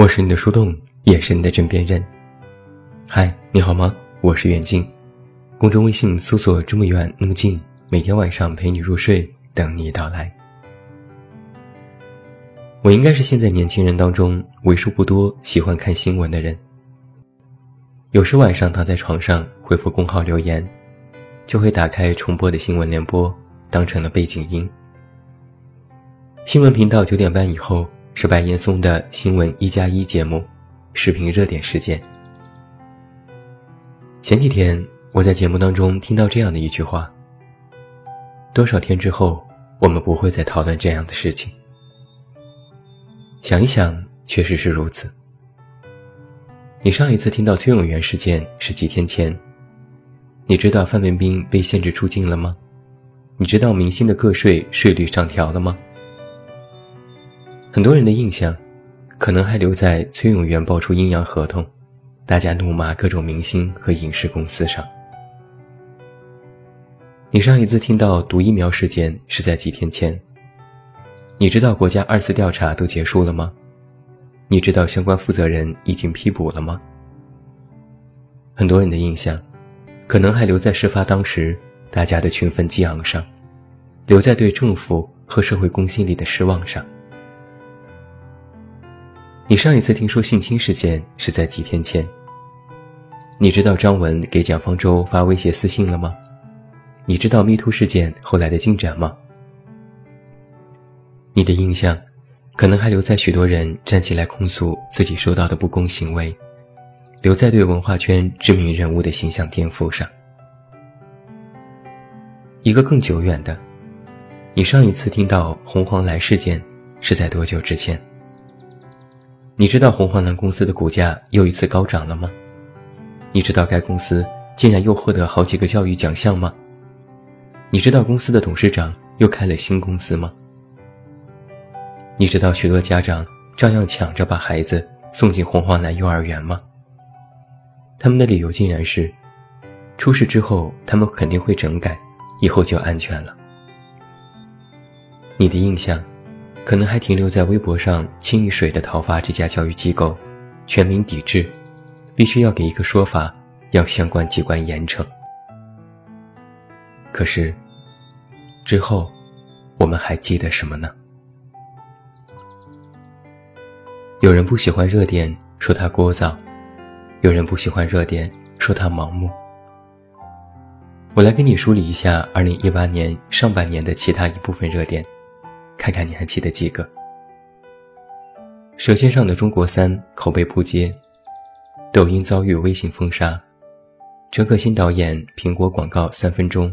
我是你的树洞，也是你的枕边人。嗨，你好吗？我是远近，公众微信搜索“这么远那么近”，每天晚上陪你入睡，等你到来。我应该是现在年轻人当中为数不多喜欢看新闻的人。有时晚上躺在床上回复公号留言，就会打开重播的新闻联播，当成了背景音。新闻频道九点半以后。是白岩松的新闻一加一节目，视频热点事件。前几天我在节目当中听到这样的一句话：多少天之后，我们不会再讨论这样的事情。想一想，确实是如此。你上一次听到崔永元事件是几天前？你知道范冰冰被限制出境了吗？你知道明星的个税税率上调了吗？很多人的印象，可能还留在崔永元爆出阴阳合同，大家怒骂各种明星和影视公司上。你上一次听到毒疫苗事件是在几天前？你知道国家二次调查都结束了吗？你知道相关负责人已经批捕了吗？很多人的印象，可能还留在事发当时大家的群愤激昂上，留在对政府和社会公信力的失望上。你上一次听说性侵事件是在几天前？你知道张文给蒋方舟发威胁私信了吗？你知道迷途事件后来的进展吗？你的印象，可能还留在许多人站起来控诉自己受到的不公行为，留在对文化圈知名人物的形象颠覆上。一个更久远的，你上一次听到红黄蓝事件是在多久之前？你知道红黄蓝公司的股价又一次高涨了吗？你知道该公司竟然又获得好几个教育奖项吗？你知道公司的董事长又开了新公司吗？你知道许多家长照样抢着把孩子送进红黄蓝幼儿园吗？他们的理由竟然是，出事之后他们肯定会整改，以后就安全了。你的印象？可能还停留在微博上清一水的讨伐这家教育机构，全民抵制，必须要给一个说法，要相关机关严惩。可是，之后，我们还记得什么呢？有人不喜欢热点，说它聒噪；有人不喜欢热点，说它盲目。我来给你梳理一下2018年上半年的其他一部分热点。看看你还记得几个？舌尖上的中国三口碑扑街，抖音遭遇微信封杀，陈可辛导演苹果广告三分钟，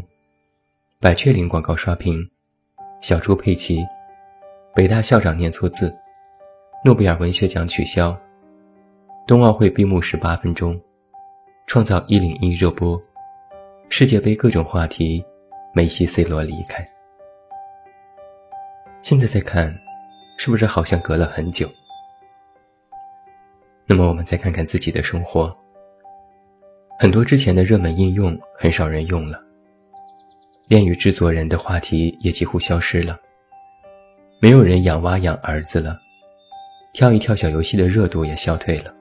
百雀羚广告刷屏，小猪佩奇，北大校长念错字，诺贝尔文学奖取消，冬奥会闭幕十八分钟，创造一零一热播，世界杯各种话题，梅西 C 罗离开。现在再看，是不是好像隔了很久？那么我们再看看自己的生活，很多之前的热门应用很少人用了，恋与制作人的话题也几乎消失了，没有人养娃养儿子了，跳一跳小游戏的热度也消退了，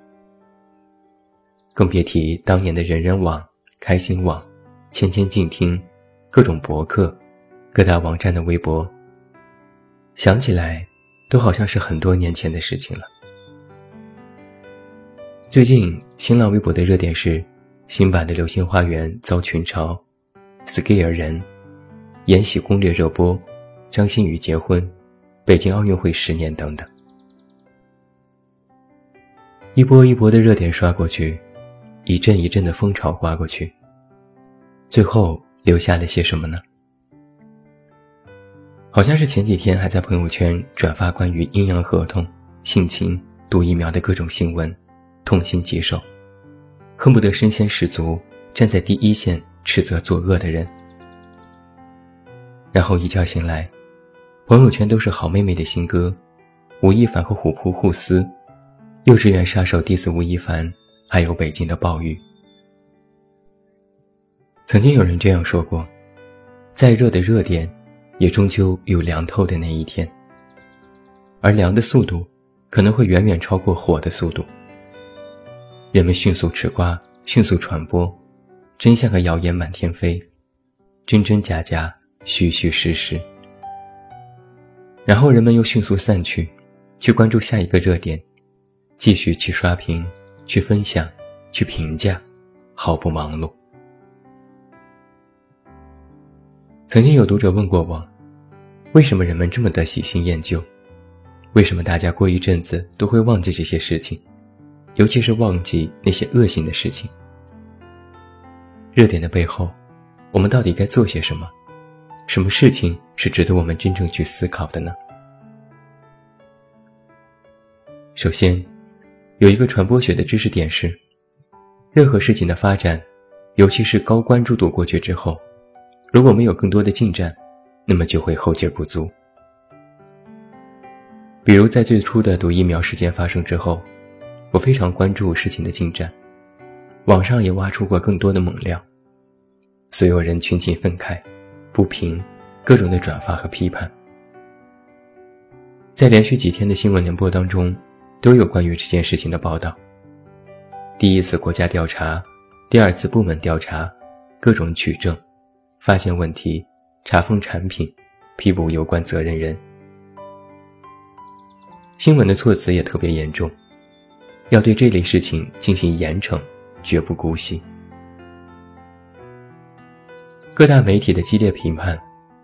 更别提当年的人人网、开心网、千千静听、各种博客、各大网站的微博。想起来，都好像是很多年前的事情了。最近新浪微博的热点是新版的《流星花园》遭群嘲，scare 人，延禧攻略热播，张馨予结婚，北京奥运会十年等等，一波一波的热点刷过去，一阵一阵的风潮刮过去，最后留下了些什么呢？好像是前几天还在朋友圈转发关于阴阳合同、性侵、毒疫苗的各种新闻，痛心疾首，恨不得身先士卒，站在第一线斥责作恶的人。然后一觉醒来，朋友圈都是好妹妹的新歌，吴亦凡和虎扑互撕，幼稚园杀手 diss 吴亦凡，还有北京的暴雨。曾经有人这样说过，再热的热点。也终究有凉透的那一天，而凉的速度，可能会远远超过火的速度。人们迅速吃瓜，迅速传播，真相和谣言满天飞，真真假假，虚虚实实。然后人们又迅速散去，去关注下一个热点，继续去刷屏，去分享，去评价，毫不忙碌。曾经有读者问过我，为什么人们这么的喜新厌旧？为什么大家过一阵子都会忘记这些事情，尤其是忘记那些恶性的事情？热点的背后，我们到底该做些什么？什么事情是值得我们真正去思考的呢？首先，有一个传播学的知识点是：任何事情的发展，尤其是高关注度过去之后。如果没有更多的进展，那么就会后劲不足。比如在最初的毒疫苗事件发生之后，我非常关注事情的进展，网上也挖出过更多的猛料，所有人群情愤慨、不平，各种的转发和批判，在连续几天的新闻联播当中，都有关于这件事情的报道。第一次国家调查，第二次部门调查，各种取证。发现问题，查封产品，批捕有关责任人。新闻的措辞也特别严重，要对这类事情进行严惩，绝不姑息。各大媒体的激烈评判，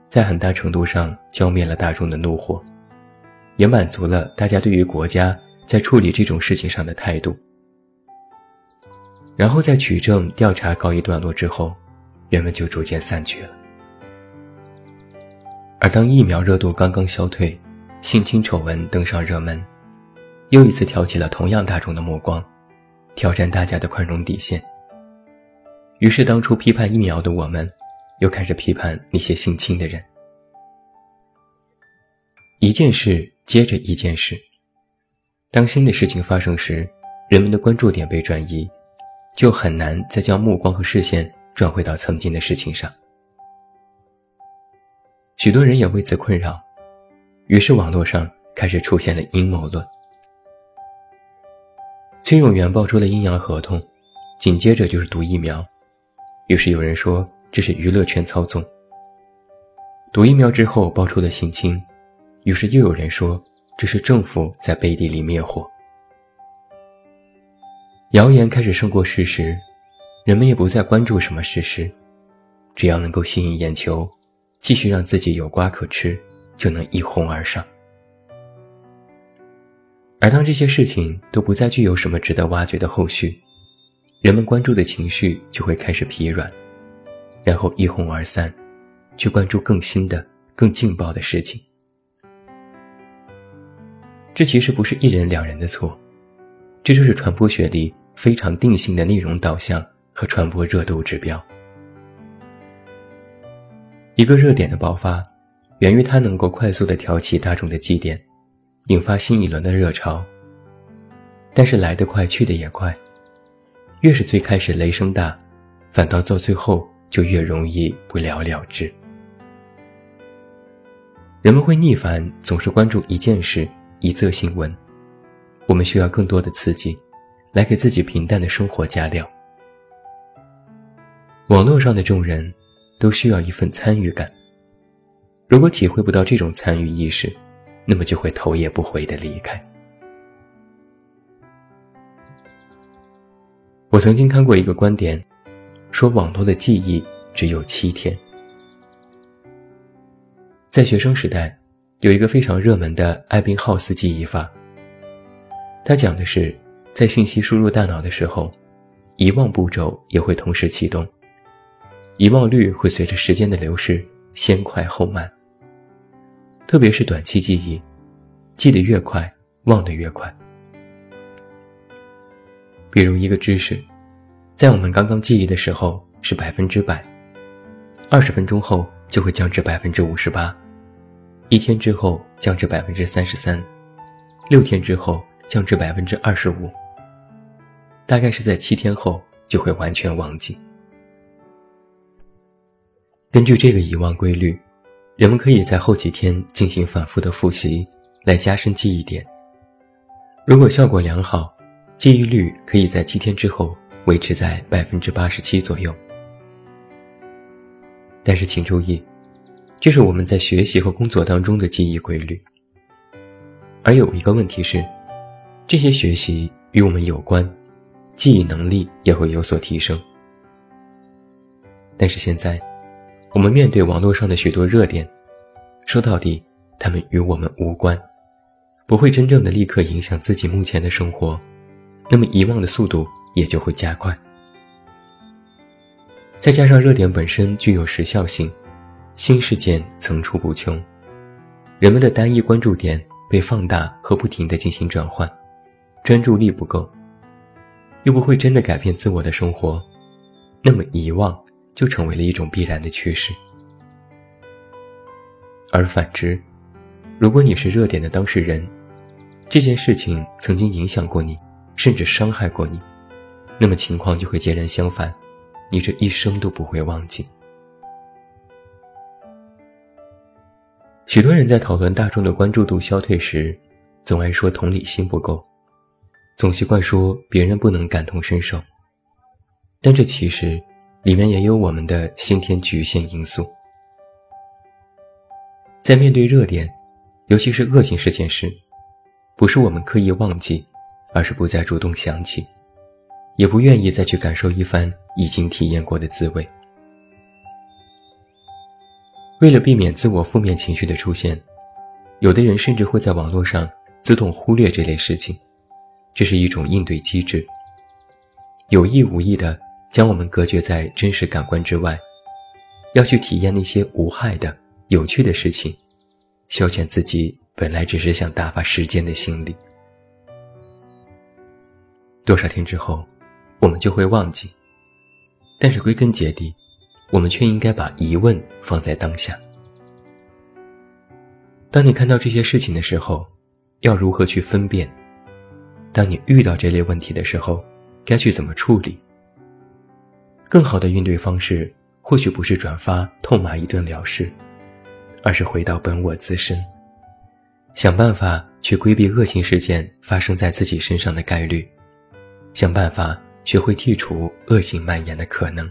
在很大程度上浇灭了大众的怒火，也满足了大家对于国家在处理这种事情上的态度。然后在取证调查告一段落之后。人们就逐渐散去了。而当疫苗热度刚刚消退，性侵丑闻登上热门，又一次挑起了同样大众的目光，挑战大家的宽容底线。于是，当初批判疫苗的我们，又开始批判那些性侵的人。一件事接着一件事，当新的事情发生时，人们的关注点被转移，就很难再将目光和视线。转回到曾经的事情上，许多人也为此困扰，于是网络上开始出现了阴谋论。崔永元爆出了阴阳合同，紧接着就是毒疫苗，于是有人说这是娱乐圈操纵。毒疫苗之后爆出了性侵，于是又有人说这是政府在背地里灭火。谣言开始胜过事实。人们也不再关注什么事实，只要能够吸引眼球，继续让自己有瓜可吃，就能一哄而上。而当这些事情都不再具有什么值得挖掘的后续，人们关注的情绪就会开始疲软，然后一哄而散，去关注更新的、更劲爆的事情。这其实不是一人两人的错，这就是传播学里非常定性的内容导向。和传播热度指标，一个热点的爆发，源于它能够快速的挑起大众的祭点，引发新一轮的热潮。但是来得快，去得也快，越是最开始雷声大，反倒到最后就越容易不了了之。人们会逆反，总是关注一件事、一则新闻。我们需要更多的刺激，来给自己平淡的生活加料。网络上的众人，都需要一份参与感。如果体会不到这种参与意识，那么就会头也不回的离开。我曾经看过一个观点，说网络的记忆只有七天。在学生时代，有一个非常热门的艾宾浩斯记忆法。它讲的是，在信息输入大脑的时候，遗忘步骤也会同时启动。遗忘率会随着时间的流逝先快后慢，特别是短期记忆，记得越快，忘得越快。比如一个知识，在我们刚刚记忆的时候是百分之百，二十分钟后就会降至百分之五十八，一天之后降至百分之三十三，六天之后降至百分之二十五，大概是在七天后就会完全忘记。根据这个遗忘规律，人们可以在后几天进行反复的复习，来加深记忆点。如果效果良好，记忆率可以在七天之后维持在百分之八十七左右。但是请注意，这是我们在学习和工作当中的记忆规律。而有一个问题是，这些学习与我们有关，记忆能力也会有所提升。但是现在，我们面对网络上的许多热点，说到底，他们与我们无关，不会真正的立刻影响自己目前的生活，那么遗忘的速度也就会加快。再加上热点本身具有时效性，新事件层出不穷，人们的单一关注点被放大和不停地进行转换，专注力不够，又不会真的改变自我的生活，那么遗忘就成为了一种必然的趋势。而反之，如果你是热点的当事人，这件事情曾经影响过你，甚至伤害过你，那么情况就会截然相反。你这一生都不会忘记。许多人在讨论大众的关注度消退时，总爱说同理心不够，总习惯说别人不能感同身受。但这其实里面也有我们的先天局限因素。在面对热点，尤其是恶性事件时，不是我们刻意忘记，而是不再主动想起。也不愿意再去感受一番已经体验过的滋味。为了避免自我负面情绪的出现，有的人甚至会在网络上自动忽略这类事情，这是一种应对机制。有意无意的将我们隔绝在真实感官之外，要去体验那些无害的、有趣的事情，消遣自己本来只是想打发时间的心理。多少天之后？我们就会忘记，但是归根结底，我们却应该把疑问放在当下。当你看到这些事情的时候，要如何去分辨？当你遇到这类问题的时候，该去怎么处理？更好的应对方式，或许不是转发痛骂一顿了事，而是回到本我自身，想办法去规避恶性事件发生在自己身上的概率，想办法。学会剔除恶性蔓延的可能。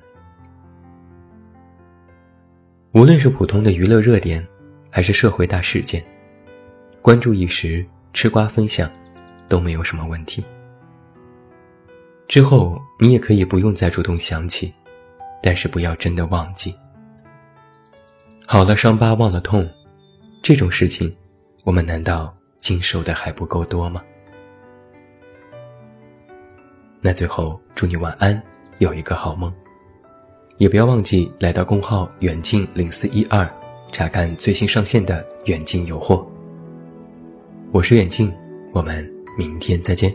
无论是普通的娱乐热点，还是社会大事件，关注一时，吃瓜分享，都没有什么问题。之后你也可以不用再主动想起，但是不要真的忘记。好了伤疤忘了痛，这种事情，我们难道经受的还不够多吗？那最后，祝你晚安，有一个好梦。也不要忘记来到公号远近零四一二，查看最新上线的远近有货。我是远近，我们明天再见。